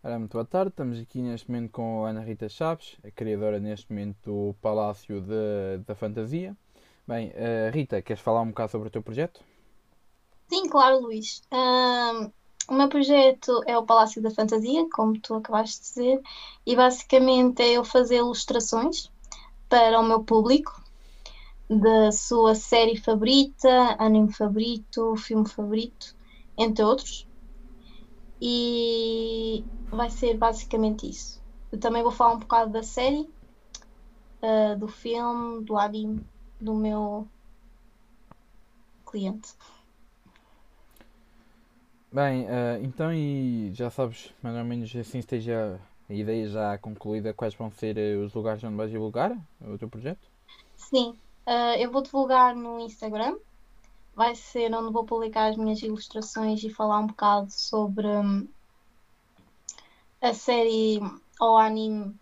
Ora, muito boa tarde, estamos aqui neste momento com a Ana Rita Chaves, a criadora neste momento do Palácio de, da Fantasia. Bem, uh, Rita, queres falar um bocado sobre o teu projeto? Sim, claro, Luís. Um, o meu projeto é o Palácio da Fantasia, como tu acabaste de dizer, e basicamente é eu fazer ilustrações para o meu público da sua série favorita, anime favorito, filme favorito, entre outros. E vai ser basicamente isso. Eu também vou falar um bocado da série, uh, do filme, do anime, do meu cliente. Bem, uh, então e já sabes, mais ou menos assim esteja a ideia já concluída, quais vão ser eh, os lugares onde vais divulgar o teu projeto? Sim, uh, eu vou divulgar no Instagram, vai ser onde vou publicar as minhas ilustrações e falar um bocado sobre um, a série ou anime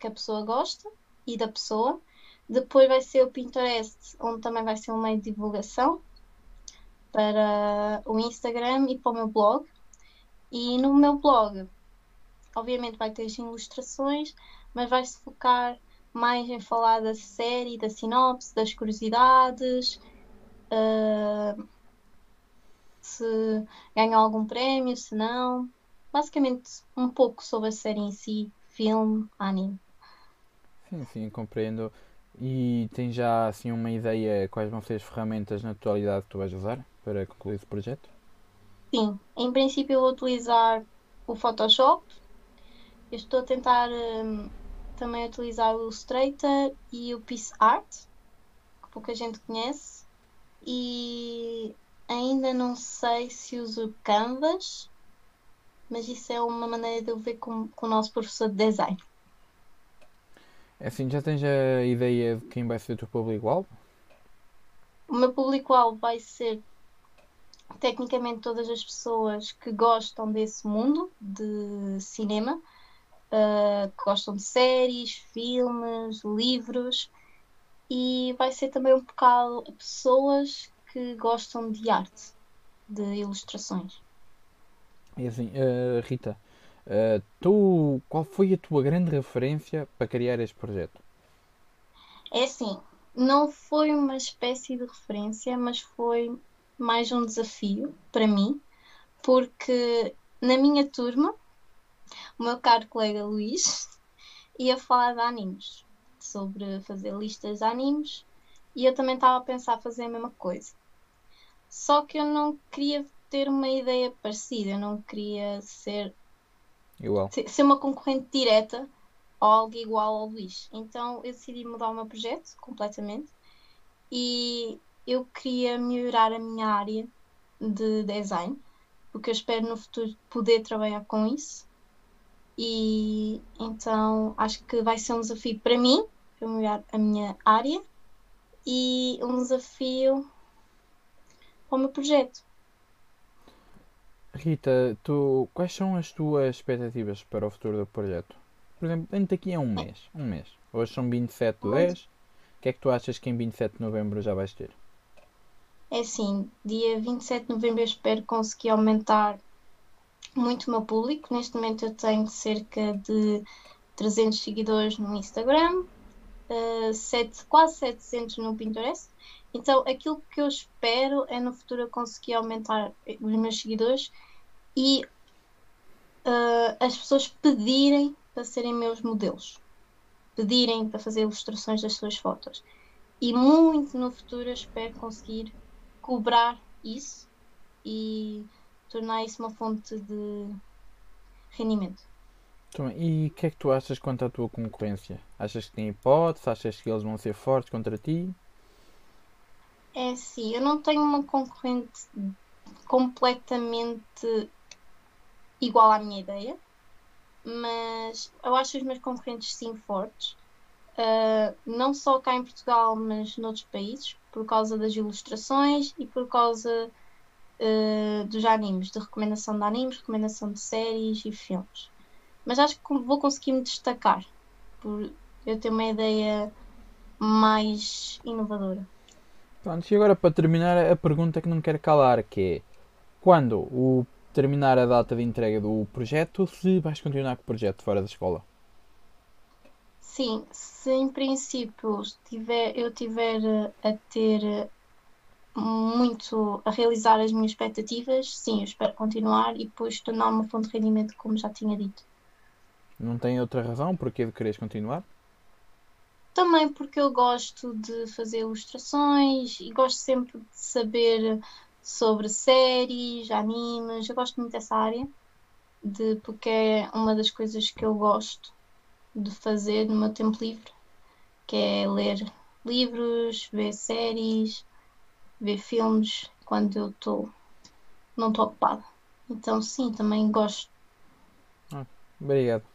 que a pessoa gosta e da pessoa. Depois vai ser o Pinterest, onde também vai ser um meio de divulgação para o Instagram e para o meu blog. E no meu blog, obviamente, vai ter as ilustrações, mas vai-se focar mais em falar da série, da sinopse, das curiosidades, uh, se ganhou algum prémio, se não. Basicamente, um pouco sobre a série em si, filme, anime. Sim, sim, compreendo. E tem já assim uma ideia quais vão ser as ferramentas na atualidade que tu vais usar? para concluir esse projeto? Sim, em princípio eu vou utilizar o Photoshop. Eu estou a tentar um, também utilizar o Illustrator e o PixArt, que pouca gente conhece. E ainda não sei se uso Canvas, mas isso é uma maneira de eu ver com, com o nosso professor de design. É assim, já tens a ideia de quem vai ser o teu público-alvo? O meu público-alvo vai ser tecnicamente todas as pessoas que gostam desse mundo de cinema, uh, que gostam de séries, filmes, livros, e vai ser também um bocado pessoas que gostam de arte, de ilustrações. E assim, uh, Rita, uh, tu, qual foi a tua grande referência para criar este projeto? É assim, não foi uma espécie de referência, mas foi mais um desafio para mim, porque na minha turma, o meu caro colega Luís ia falar de animes, sobre fazer listas de animes, e eu também estava a pensar fazer a mesma coisa. Só que eu não queria ter uma ideia parecida, eu não queria ser igual. ser uma concorrente direta ou algo igual ao Luís. Então eu decidi mudar o meu projeto completamente e eu queria melhorar a minha área de design, porque eu espero no futuro poder trabalhar com isso. E então acho que vai ser um desafio para mim, para melhorar a minha área, e um desafio para o meu projeto. Rita, tu, quais são as tuas expectativas para o futuro do projeto? Por exemplo, dentro daqui a um mês. Um mês. Hoje são 27 de 10. O que é que tu achas que em 27 de novembro já vais ter? É assim, dia 27 de novembro eu espero conseguir aumentar muito o meu público. Neste momento eu tenho cerca de 300 seguidores no Instagram, eh, 7, quase 700 no Pinterest. Então aquilo que eu espero é no futuro eu conseguir aumentar os meus seguidores e uh, as pessoas pedirem para serem meus modelos, pedirem para fazer ilustrações das suas fotos. E muito no futuro eu espero conseguir cobrar isso e tornar isso uma fonte de rendimento. E o que é que tu achas quanto à tua concorrência? Achas que tem hipótese? Achas que eles vão ser fortes contra ti? É sim, eu não tenho uma concorrente completamente igual à minha ideia, mas eu acho os meus concorrentes sim fortes uh, não só cá em Portugal, mas noutros países, por causa das ilustrações e por causa uh, dos animes, de recomendação de animes, recomendação de séries e filmes. Mas acho que vou conseguir me destacar por eu ter uma ideia mais inovadora. Pronto, e agora para terminar a pergunta que não quero calar, que é quando o terminar a data de entrega do projeto, se vais continuar com o projeto fora da escola. Sim, se em princípio tiver, eu tiver a ter muito a realizar as minhas expectativas, sim, eu espero continuar e depois tornar uma fonte de rendimento, como já tinha dito. Não tem outra razão porquê de quereres continuar? Também porque eu gosto de fazer ilustrações e gosto sempre de saber sobre séries, animes, eu gosto muito dessa área, de, porque é uma das coisas que eu gosto de fazer no meu tempo livre, que é ler livros, ver séries, ver filmes quando eu estou não estou ocupada. Então sim, também gosto. Ah, obrigado.